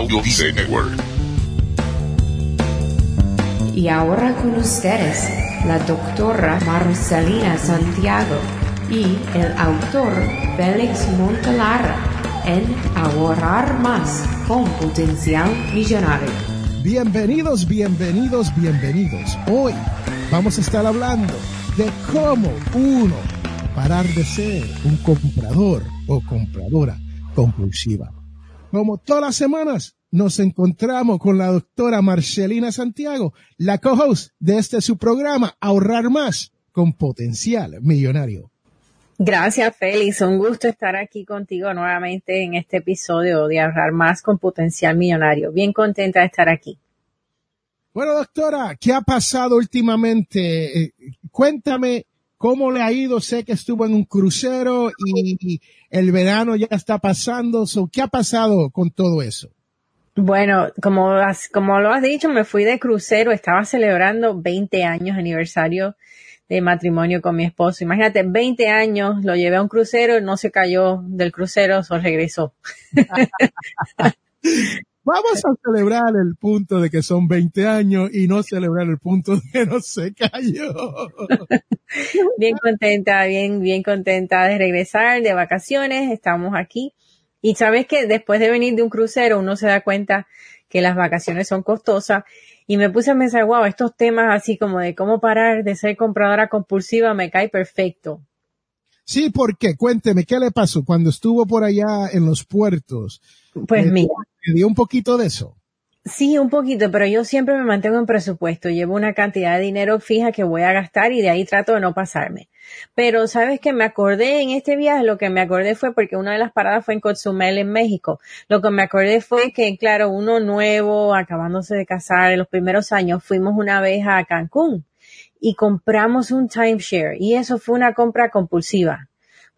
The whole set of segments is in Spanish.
Audio Dice Network. Y ahora con ustedes, la doctora Marcelina Santiago y el autor Félix Montelara en Ahorrar Más con Potencial Millonario. Bienvenidos, bienvenidos, bienvenidos. Hoy vamos a estar hablando de cómo uno parar de ser un comprador o compradora compulsiva. Como todas las semanas, nos encontramos con la doctora Marcelina Santiago, la co-host de este su programa, Ahorrar Más con Potencial Millonario. Gracias, Félix. Un gusto estar aquí contigo nuevamente en este episodio de Ahorrar Más con Potencial Millonario. Bien contenta de estar aquí. Bueno, doctora, ¿qué ha pasado últimamente? Eh, cuéntame cómo le ha ido. Sé que estuvo en un crucero y el verano ya está pasando. ¿Qué ha pasado con todo eso? Bueno, como, como lo has dicho, me fui de crucero. Estaba celebrando 20 años aniversario de matrimonio con mi esposo. Imagínate, 20 años, lo llevé a un crucero, no se cayó del crucero, solo regresó. Vamos a celebrar el punto de que son 20 años y no celebrar el punto de que no se cayó. bien contenta, bien, bien contenta de regresar de vacaciones. Estamos aquí. Y sabes que después de venir de un crucero uno se da cuenta que las vacaciones son costosas y me puse a pensar, wow, estos temas así como de cómo parar de ser compradora compulsiva me cae perfecto. Sí, ¿por qué? Cuénteme, ¿qué le pasó cuando estuvo por allá en los puertos? Pues ¿Me mira. Un poquito de eso? Sí, un poquito, pero yo siempre me mantengo en presupuesto. Llevo una cantidad de dinero fija que voy a gastar y de ahí trato de no pasarme. Pero sabes que me acordé en este viaje, lo que me acordé fue porque una de las paradas fue en Cozumel, en México. Lo que me acordé fue que, claro, uno nuevo, acabándose de casar en los primeros años, fuimos una vez a Cancún y compramos un timeshare y eso fue una compra compulsiva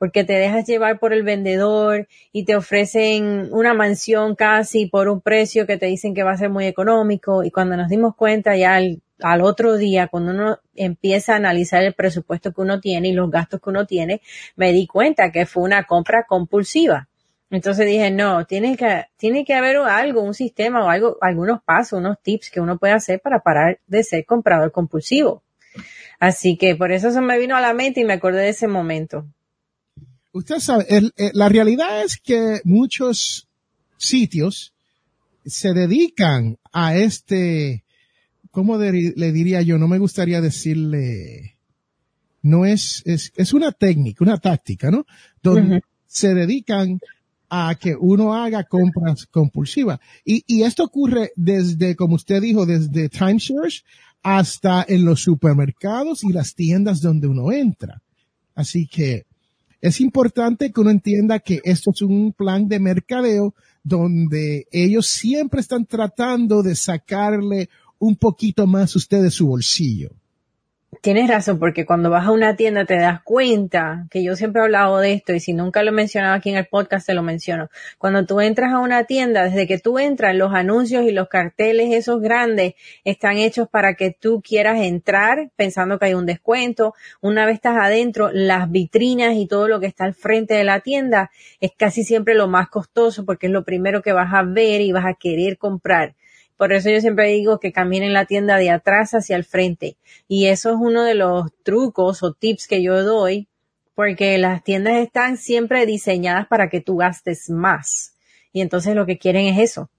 porque te dejas llevar por el vendedor y te ofrecen una mansión casi por un precio que te dicen que va a ser muy económico y cuando nos dimos cuenta ya al, al otro día, cuando uno empieza a analizar el presupuesto que uno tiene y los gastos que uno tiene, me di cuenta que fue una compra compulsiva. Entonces dije, no, tiene que, tiene que haber algo, un sistema o algo, algunos pasos, unos tips que uno puede hacer para parar de ser comprador compulsivo. Así que por eso se me vino a la mente y me acordé de ese momento. Usted sabe, el, eh, la realidad es que muchos sitios se dedican a este, ¿cómo de- le diría yo? No me gustaría decirle, no es, es, es una técnica, una táctica, ¿no? Donde se dedican a que uno haga compras compulsivas. Y, y esto ocurre desde, como usted dijo, desde timeshares hasta en los supermercados y las tiendas donde uno entra. Así que es importante que uno entienda que esto es un plan de mercadeo donde ellos siempre están tratando de sacarle un poquito más usted de su bolsillo. Tienes razón, porque cuando vas a una tienda te das cuenta, que yo siempre he hablado de esto y si nunca lo he mencionado aquí en el podcast te lo menciono. Cuando tú entras a una tienda, desde que tú entras, los anuncios y los carteles esos grandes están hechos para que tú quieras entrar pensando que hay un descuento. Una vez estás adentro, las vitrinas y todo lo que está al frente de la tienda es casi siempre lo más costoso porque es lo primero que vas a ver y vas a querer comprar. Por eso yo siempre digo que caminen la tienda de atrás hacia el frente. Y eso es uno de los trucos o tips que yo doy, porque las tiendas están siempre diseñadas para que tú gastes más. Y entonces lo que quieren es eso.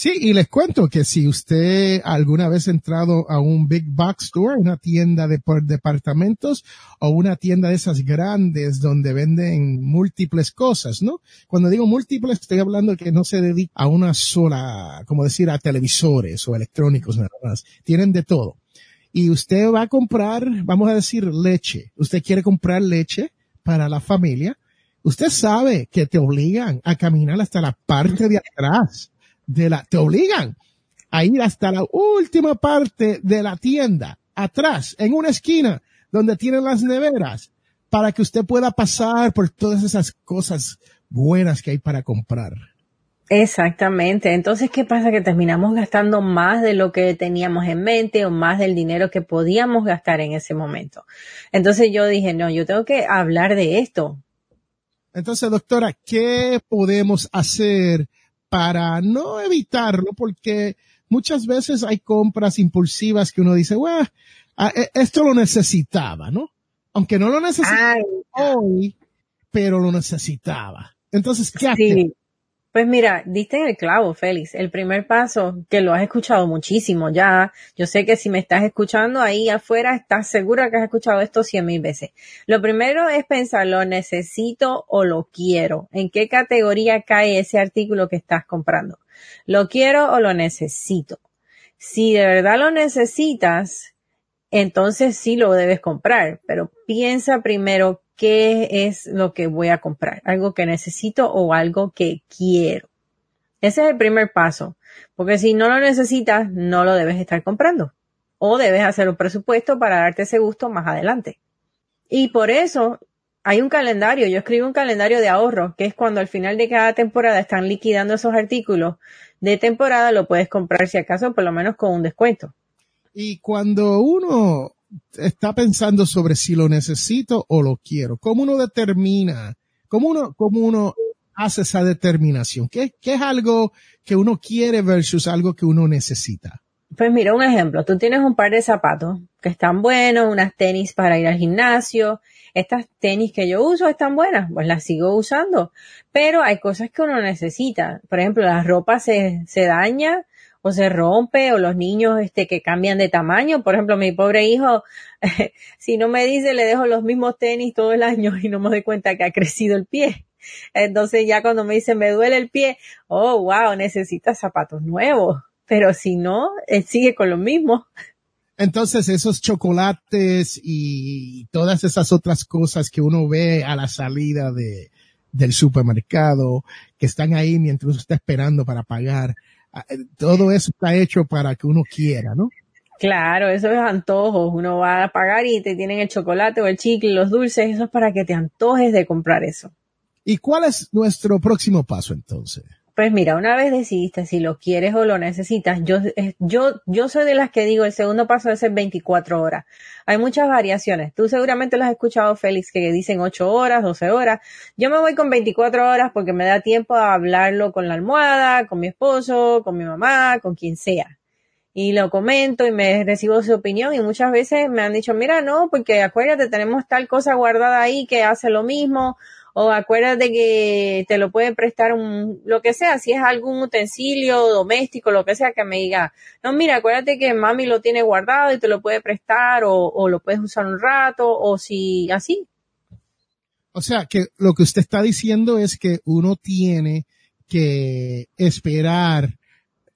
Sí, y les cuento que si usted alguna vez ha entrado a un big box store, una tienda de departamentos o una tienda de esas grandes donde venden múltiples cosas, ¿no? Cuando digo múltiples estoy hablando que no se dedica a una sola, como decir, a televisores o electrónicos nada más. Tienen de todo. Y usted va a comprar, vamos a decir, leche. Usted quiere comprar leche para la familia. Usted sabe que te obligan a caminar hasta la parte de atrás de la, te obligan a ir hasta la última parte de la tienda, atrás, en una esquina donde tienen las neveras, para que usted pueda pasar por todas esas cosas buenas que hay para comprar. Exactamente. Entonces, ¿qué pasa? Que terminamos gastando más de lo que teníamos en mente o más del dinero que podíamos gastar en ese momento. Entonces yo dije, no, yo tengo que hablar de esto. Entonces, doctora, ¿qué podemos hacer para no evitarlo, porque muchas veces hay compras impulsivas que uno dice, bueno, esto lo necesitaba, ¿no? Aunque no lo necesitaba hoy, pero lo necesitaba. Entonces, ¿qué hace? Pues mira, diste en el clavo, Félix. El primer paso, que lo has escuchado muchísimo ya. Yo sé que si me estás escuchando ahí afuera, estás segura que has escuchado esto cien mil veces. Lo primero es pensar, ¿lo necesito o lo quiero? ¿En qué categoría cae ese artículo que estás comprando? ¿Lo quiero o lo necesito? Si de verdad lo necesitas, entonces sí lo debes comprar, pero piensa primero qué es lo que voy a comprar, algo que necesito o algo que quiero. Ese es el primer paso, porque si no lo necesitas, no lo debes estar comprando o debes hacer un presupuesto para darte ese gusto más adelante. Y por eso hay un calendario, yo escribo un calendario de ahorro, que es cuando al final de cada temporada están liquidando esos artículos de temporada, lo puedes comprar si acaso por lo menos con un descuento. Y cuando uno está pensando sobre si lo necesito o lo quiero. ¿Cómo uno determina? ¿Cómo uno, cómo uno hace esa determinación? ¿Qué, ¿Qué es algo que uno quiere versus algo que uno necesita? Pues mira, un ejemplo. Tú tienes un par de zapatos que están buenos, unas tenis para ir al gimnasio. Estas tenis que yo uso están buenas, pues las sigo usando. Pero hay cosas que uno necesita. Por ejemplo, la ropa se, se daña o se rompe o los niños este que cambian de tamaño. Por ejemplo, mi pobre hijo, si no me dice, le dejo los mismos tenis todo el año y no me doy cuenta que ha crecido el pie. Entonces ya cuando me dice me duele el pie, oh wow, necesita zapatos nuevos. Pero si no, él sigue con lo mismo. Entonces esos chocolates y todas esas otras cosas que uno ve a la salida de, del supermercado, que están ahí mientras uno está esperando para pagar, todo eso está hecho para que uno quiera, ¿no? Claro, eso es antojos. Uno va a pagar y te tienen el chocolate o el chicle, los dulces, eso es para que te antojes de comprar eso. ¿Y cuál es nuestro próximo paso entonces? Pues mira, una vez decidiste si lo quieres o lo necesitas, yo, yo, yo soy de las que digo el segundo paso es ser 24 horas. Hay muchas variaciones. Tú seguramente lo has escuchado, Félix, que dicen 8 horas, 12 horas. Yo me voy con 24 horas porque me da tiempo a hablarlo con la almohada, con mi esposo, con mi mamá, con quien sea. Y lo comento y me recibo su opinión y muchas veces me han dicho, mira, no, porque acuérdate, tenemos tal cosa guardada ahí que hace lo mismo o acuérdate que te lo puede prestar un, lo que sea, si es algún utensilio doméstico, lo que sea, que me diga, no, mira, acuérdate que mami lo tiene guardado y te lo puede prestar o, o lo puedes usar un rato o si así. O sea, que lo que usted está diciendo es que uno tiene que esperar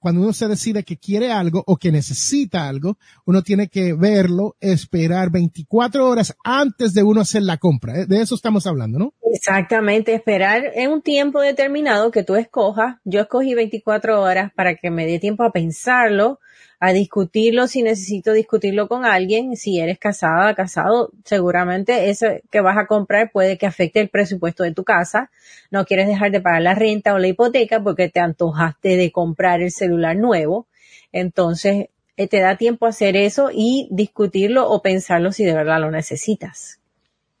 cuando uno se decide que quiere algo o que necesita algo, uno tiene que verlo, esperar 24 horas antes de uno hacer la compra. ¿eh? De eso estamos hablando, ¿no? Exactamente, esperar en un tiempo determinado que tú escojas. Yo escogí 24 horas para que me dé tiempo a pensarlo, a discutirlo si necesito discutirlo con alguien. Si eres casada, casado, seguramente eso que vas a comprar puede que afecte el presupuesto de tu casa. No quieres dejar de pagar la renta o la hipoteca porque te antojaste de comprar el celular nuevo. Entonces, eh, te da tiempo a hacer eso y discutirlo o pensarlo si de verdad lo necesitas.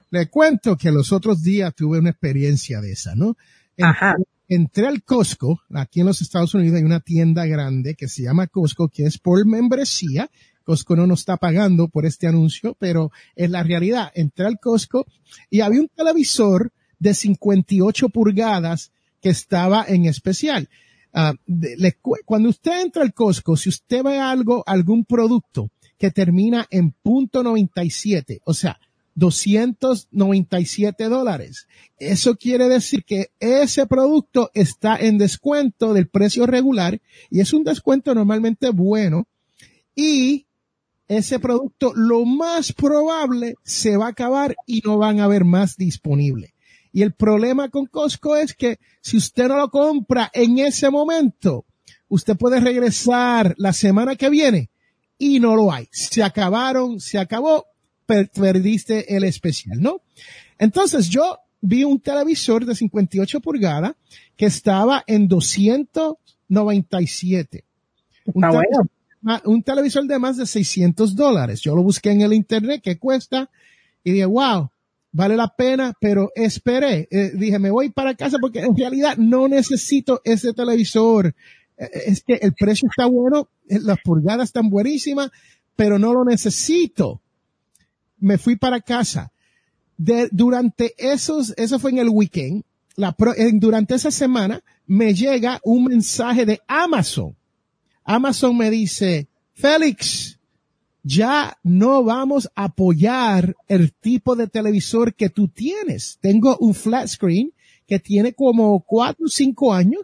Le cuento que los otros días tuve una experiencia de esa, ¿no? Ajá entré al Costco, aquí en los Estados Unidos hay una tienda grande que se llama Costco, que es por membresía. Costco no nos está pagando por este anuncio, pero es la realidad. Entré al Costco y había un televisor de 58 pulgadas que estaba en especial. Uh, cuando usted entra al Costco, si usted ve algo, algún producto que termina en punto 97, o sea, 297 dólares. Eso quiere decir que ese producto está en descuento del precio regular y es un descuento normalmente bueno y ese producto lo más probable se va a acabar y no van a haber más disponible. Y el problema con Costco es que si usted no lo compra en ese momento, usted puede regresar la semana que viene y no lo hay. Se acabaron, se acabó perdiste el especial, ¿no? Entonces yo vi un televisor de 58 pulgadas que estaba en 297. Un, televisor, un televisor de más de 600 dólares. Yo lo busqué en el internet, que cuesta? Y dije, wow, vale la pena, pero esperé. Eh, dije, me voy para casa porque en realidad no necesito ese televisor. Eh, es que el precio está bueno, eh, las pulgadas están buenísimas, pero no lo necesito. Me fui para casa. Durante esos, eso fue en el weekend, durante esa semana me llega un mensaje de Amazon. Amazon me dice, Félix, ya no vamos a apoyar el tipo de televisor que tú tienes. Tengo un flat screen que tiene como cuatro o cinco años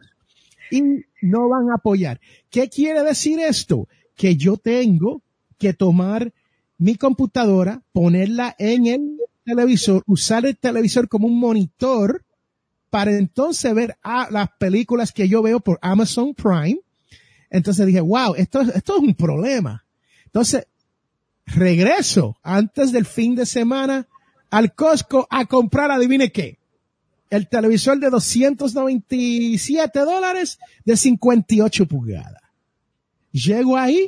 y no van a apoyar. ¿Qué quiere decir esto? Que yo tengo que tomar mi computadora, ponerla en el televisor, usar el televisor como un monitor para entonces ver las películas que yo veo por Amazon Prime. Entonces dije, wow, esto, esto es un problema. Entonces, regreso antes del fin de semana al Costco a comprar, adivine qué, el televisor de 297 dólares de 58 pulgadas. Llego ahí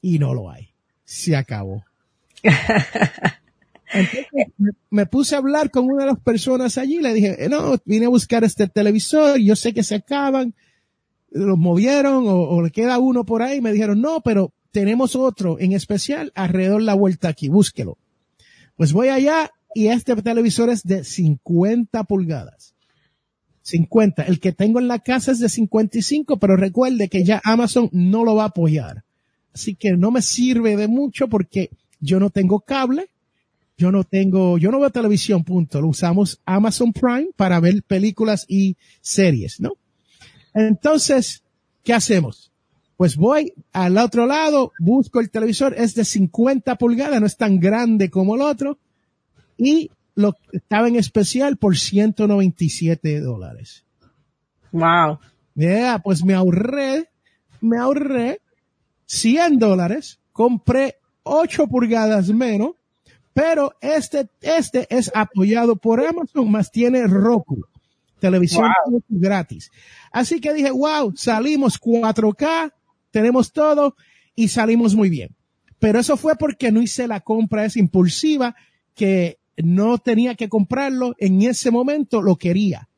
y no lo hay. Se acabó. Me, puse a hablar con una de las personas allí. Le dije, no, vine a buscar este televisor. Yo sé que se acaban. Los movieron o, o le queda uno por ahí. Me dijeron, no, pero tenemos otro en especial alrededor la vuelta aquí, búsquelo. Pues voy allá y este televisor es de 50 pulgadas. 50. El que tengo en la casa es de 55, pero recuerde que ya Amazon no lo va a apoyar. Así que no me sirve de mucho porque yo no tengo cable, yo no tengo, yo no veo televisión, punto. Lo usamos Amazon Prime para ver películas y series, ¿no? Entonces, ¿qué hacemos? Pues voy al otro lado, busco el televisor, es de 50 pulgadas, no es tan grande como el otro, y lo estaba en especial por 197 dólares. Wow. Yeah, pues me ahorré, me ahorré 100 dólares, compré 8 pulgadas menos, pero este, este es apoyado por Amazon, más tiene Roku, televisión gratis. Así que dije, wow, salimos 4K, tenemos todo y salimos muy bien. Pero eso fue porque no hice la compra esa impulsiva que no tenía que comprarlo en ese momento, lo quería.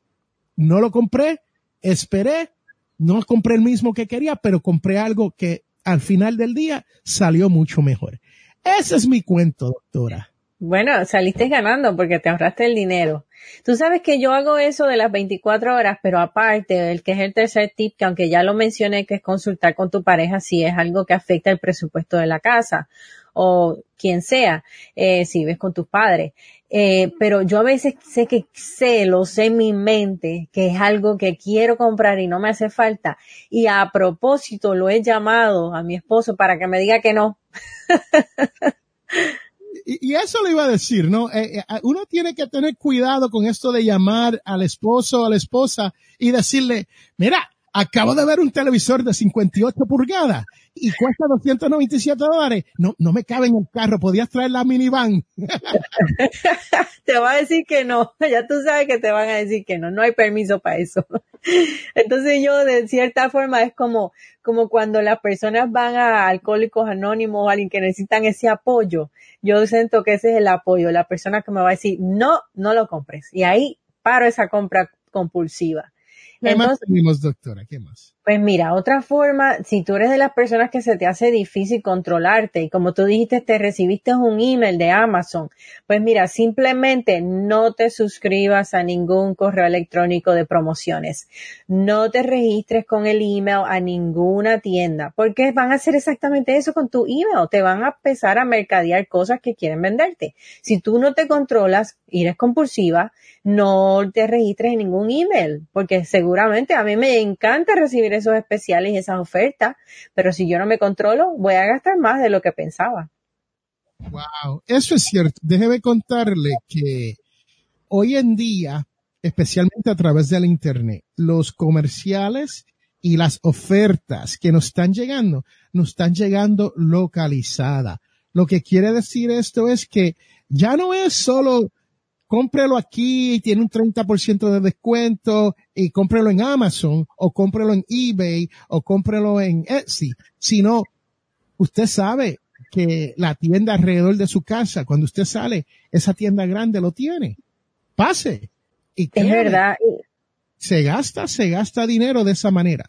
No lo compré, esperé, no compré el mismo que quería, pero compré algo que al final del día salió mucho mejor. Ese es mi cuento, doctora. Bueno, saliste ganando porque te ahorraste el dinero. Tú sabes que yo hago eso de las 24 horas, pero aparte, el que es el tercer tip, que aunque ya lo mencioné, que es consultar con tu pareja si es algo que afecta el presupuesto de la casa o quien sea, eh, si ves con tus padres. Eh, pero yo a veces sé que sé, lo sé en mi mente, que es algo que quiero comprar y no me hace falta. Y a propósito lo he llamado a mi esposo para que me diga que no. y, eso le iba a decir, ¿no? Eh, eh, uno tiene que tener cuidado con esto de llamar al esposo o a la esposa y decirle, mira, acabo de ver un televisor de 58 pulgadas y cuesta 297 dólares. No, no me cabe en el carro. Podías traer la minivan. te va a decir que no. Ya tú sabes que te van a decir que no. No hay permiso para eso. Entonces yo de cierta forma es como, como cuando las personas van a alcohólicos anónimos o alguien que necesitan ese apoyo. Yo siento que ese es el apoyo. La persona que me va a decir, no, no lo compres. Y ahí paro esa compra compulsiva. ¿Qué más tenemos, doctora? ¿Qué más? Pues mira, otra forma, si tú eres de las personas que se te hace difícil controlarte y como tú dijiste, te recibiste un email de Amazon, pues mira, simplemente no te suscribas a ningún correo electrónico de promociones. No te registres con el email a ninguna tienda, porque van a hacer exactamente eso con tu email. Te van a empezar a mercadear cosas que quieren venderte. Si tú no te controlas y eres compulsiva, no te registres en ningún email, porque seguramente a mí me encanta recibir esos especiales y esas ofertas, pero si yo no me controlo, voy a gastar más de lo que pensaba. Wow, eso es cierto. Déjeme contarle que hoy en día, especialmente a través del Internet, los comerciales y las ofertas que nos están llegando, nos están llegando localizada. Lo que quiere decir esto es que ya no es solo cómprelo aquí, tiene un 30% de descuento y cómprelo en Amazon o cómprelo en eBay o cómprelo en Etsy, sino usted sabe que la tienda alrededor de su casa, cuando usted sale, esa tienda grande lo tiene. Pase. Y es verdad. Se gasta, se gasta dinero de esa manera.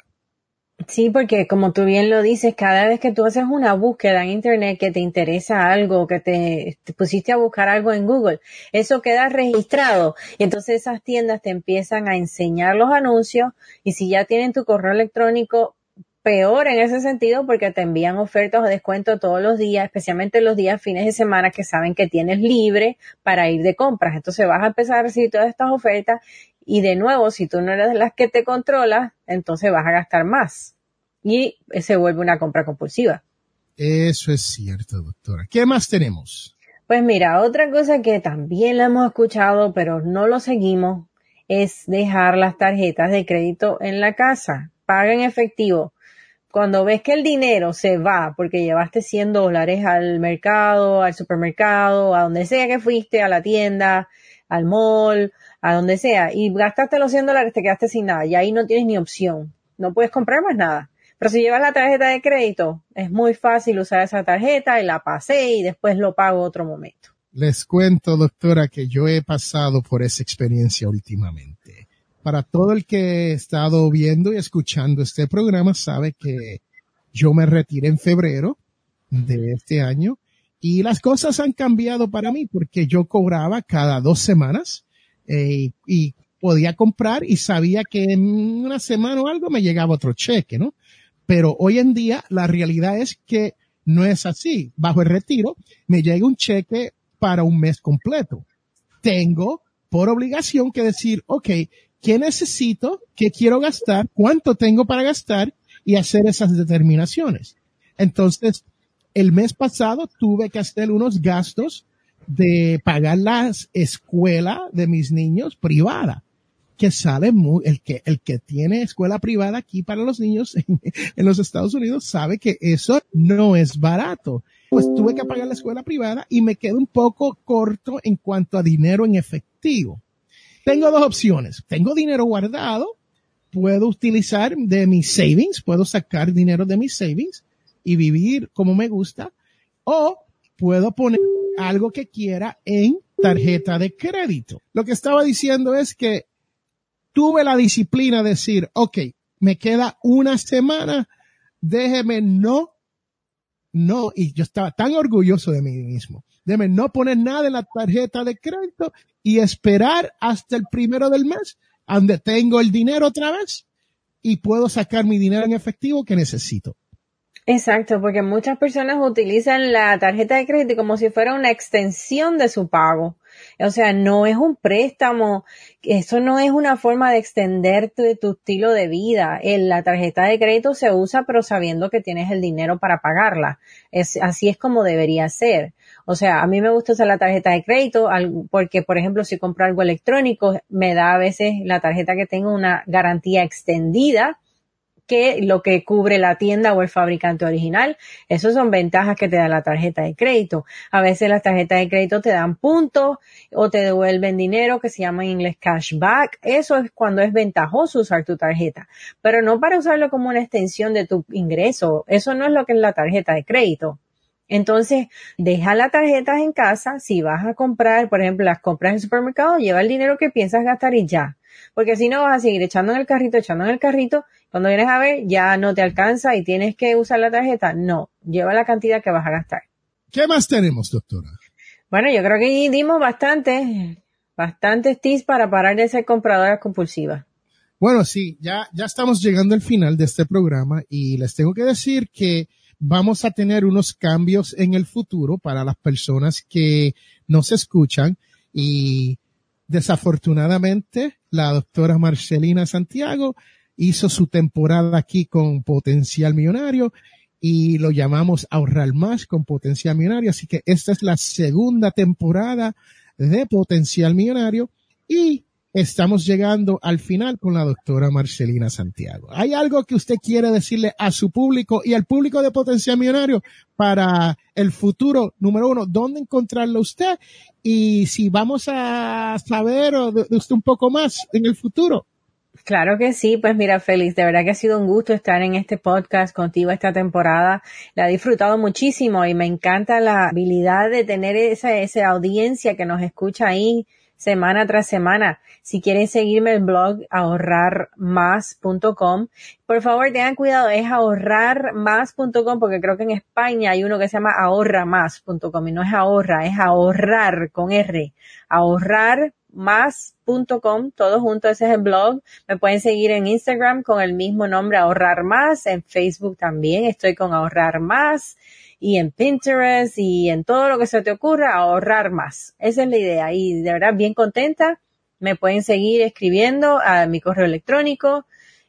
Sí, porque como tú bien lo dices, cada vez que tú haces una búsqueda en Internet que te interesa algo, que te, pusiste a buscar algo en Google, eso queda registrado y entonces esas tiendas te empiezan a enseñar los anuncios y si ya tienen tu correo electrónico, peor en ese sentido porque te envían ofertas o descuentos todos los días, especialmente los días fines de semana que saben que tienes libre para ir de compras. Entonces vas a empezar a recibir todas estas ofertas y de nuevo, si tú no eres de las que te controlas, entonces vas a gastar más y se vuelve una compra compulsiva. Eso es cierto, doctora. ¿Qué más tenemos? Pues mira, otra cosa que también la hemos escuchado, pero no lo seguimos, es dejar las tarjetas de crédito en la casa. Paga en efectivo. Cuando ves que el dinero se va porque llevaste 100 dólares al mercado, al supermercado, a donde sea que fuiste, a la tienda, al mall, a donde sea, y gastaste los 100 dólares, te quedaste sin nada y ahí no tienes ni opción. No puedes comprar más nada. Pero si llevas la tarjeta de crédito, es muy fácil usar esa tarjeta y la pasé y después lo pago otro momento. Les cuento, doctora, que yo he pasado por esa experiencia últimamente. Para todo el que he estado viendo y escuchando este programa sabe que yo me retiré en febrero de este año y las cosas han cambiado para mí porque yo cobraba cada dos semanas eh, y podía comprar y sabía que en una semana o algo me llegaba otro cheque, ¿no? Pero hoy en día la realidad es que no es así. Bajo el retiro me llega un cheque para un mes completo. Tengo por obligación que decir, ok, ¿qué necesito? ¿Qué quiero gastar? ¿Cuánto tengo para gastar? Y hacer esas determinaciones. Entonces, el mes pasado tuve que hacer unos gastos de pagar la escuela de mis niños privada que sale muy, el que, el que tiene escuela privada aquí para los niños en, los Estados Unidos sabe que eso no es barato. Pues tuve que pagar la escuela privada y me quedo un poco corto en cuanto a dinero en efectivo. Tengo dos opciones. Tengo dinero guardado, puedo utilizar de mis savings, puedo sacar dinero de mis savings y vivir como me gusta, o puedo poner algo que quiera en tarjeta de crédito. Lo que estaba diciendo es que tuve la disciplina de decir, ok, me queda una semana, déjeme no, no, y yo estaba tan orgulloso de mí mismo, déjeme no poner nada en la tarjeta de crédito y esperar hasta el primero del mes, donde tengo el dinero otra vez y puedo sacar mi dinero en efectivo que necesito. Exacto, porque muchas personas utilizan la tarjeta de crédito como si fuera una extensión de su pago. O sea, no es un préstamo, eso no es una forma de extenderte tu estilo de vida. la tarjeta de crédito se usa pero sabiendo que tienes el dinero para pagarla. Así es como debería ser. O sea, a mí me gusta usar la tarjeta de crédito porque, por ejemplo, si compro algo electrónico, me da a veces la tarjeta que tengo una garantía extendida que lo que cubre la tienda o el fabricante original. Esas son ventajas que te da la tarjeta de crédito. A veces las tarjetas de crédito te dan puntos o te devuelven dinero que se llama en inglés cashback. Eso es cuando es ventajoso usar tu tarjeta, pero no para usarlo como una extensión de tu ingreso. Eso no es lo que es la tarjeta de crédito. Entonces, deja las tarjetas en casa. Si vas a comprar, por ejemplo, las compras en el supermercado, lleva el dinero que piensas gastar y ya. Porque si no vas a seguir echando en el carrito, echando en el carrito cuando vienes a ver, ya no te alcanza y tienes que usar la tarjeta. No, lleva la cantidad que vas a gastar. ¿Qué más tenemos, doctora? Bueno, yo creo que dimos bastante, bastantes tips para parar de ser compradoras compulsivas. Bueno, sí, ya, ya estamos llegando al final de este programa y les tengo que decir que vamos a tener unos cambios en el futuro para las personas que nos escuchan y desafortunadamente la doctora Marcelina Santiago hizo su temporada aquí con Potencial Millonario y lo llamamos Ahorrar Más con Potencial Millonario. Así que esta es la segunda temporada de Potencial Millonario y estamos llegando al final con la doctora Marcelina Santiago. ¿Hay algo que usted quiere decirle a su público y al público de Potencial Millonario para el futuro? Número uno, ¿dónde encontrarlo usted? Y si vamos a saber de usted un poco más en el futuro. Claro que sí, pues mira, Félix, de verdad que ha sido un gusto estar en este podcast contigo esta temporada. La he disfrutado muchísimo y me encanta la habilidad de tener esa, esa audiencia que nos escucha ahí semana tras semana. Si quieren seguirme el blog ahorrarmás.com, por favor tengan cuidado, es ahorrarmás.com porque creo que en España hay uno que se llama ahorramás.com y no es ahorra, es ahorrar con R. Ahorrar más.com, todo junto, ese es el blog. Me pueden seguir en Instagram con el mismo nombre, ahorrar más, en Facebook también estoy con ahorrar más y en Pinterest y en todo lo que se te ocurra, ahorrar más. Esa es la idea y de verdad bien contenta. Me pueden seguir escribiendo a mi correo electrónico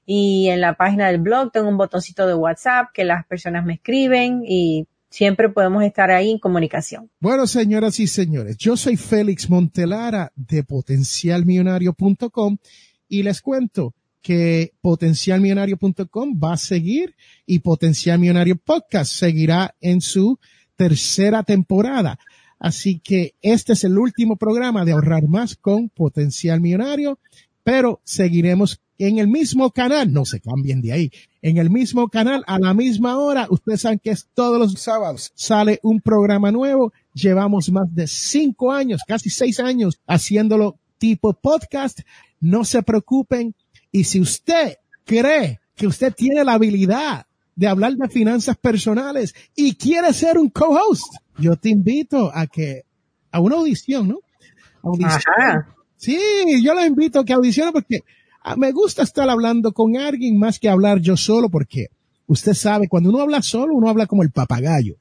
y en la página del blog tengo un botoncito de WhatsApp que las personas me escriben y siempre podemos estar ahí en comunicación. Bueno, señoras y señores, yo soy Félix Montelara de potencialmillonario.com y les cuento que potencialmillonario.com va a seguir y Potencial Millonario Podcast seguirá en su tercera temporada. Así que este es el último programa de ahorrar más con Potencial Millonario, pero seguiremos en el mismo canal, no se cambien de ahí, en el mismo canal a la misma hora, ustedes saben que es todos los sábados, sale un programa nuevo, llevamos más de cinco años, casi seis años haciéndolo tipo podcast, no se preocupen y si usted cree que usted tiene la habilidad de hablar de finanzas personales y quiere ser un co-host, yo te invito a que, a una audición, ¿no? Audición. Sí, yo lo invito a que audicione porque me gusta estar hablando con alguien más que hablar yo solo porque usted sabe, cuando uno habla solo, uno habla como el papagayo.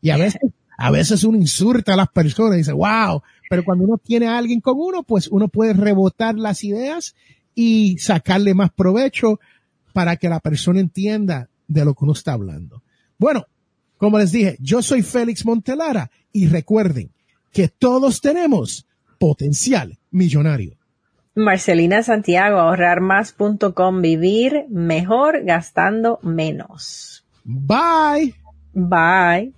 Y a veces, a veces uno insulta a las personas y dice, wow, pero cuando uno tiene a alguien con uno, pues uno puede rebotar las ideas y sacarle más provecho para que la persona entienda de lo que uno está hablando. Bueno, como les dije, yo soy Félix Montelara y recuerden que todos tenemos potencial millonario. Marcelina Santiago, ahorrarmás.com, vivir mejor gastando menos. Bye. Bye.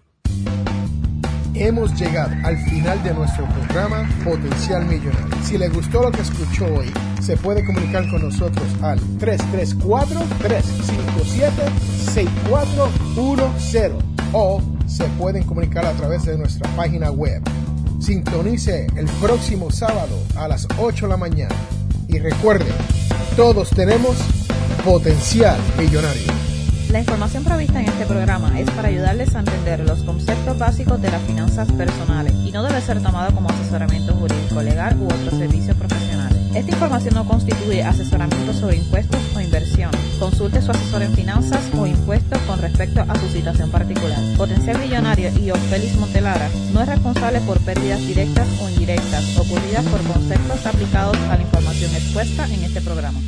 Hemos llegado al final de nuestro programa Potencial Millonario. Si le gustó lo que escuchó hoy, se puede comunicar con nosotros al 334-357-6410 o se pueden comunicar a través de nuestra página web Sintonice el próximo sábado a las 8 de la mañana. Y recuerde, todos tenemos potencial millonario. La información provista en este programa es para ayudarles a entender los conceptos básicos de las finanzas personales y no debe ser tomado como asesoramiento jurídico, legal u otro servicio profesional. Esta información no constituye asesoramiento sobre impuestos o inversión. Consulte su asesor en finanzas o impuestos con respecto a su situación particular. Potencial Millonario y Félix Montelara no es responsable por pérdidas directas o indirectas ocurridas por conceptos aplicados a la información expuesta en este programa.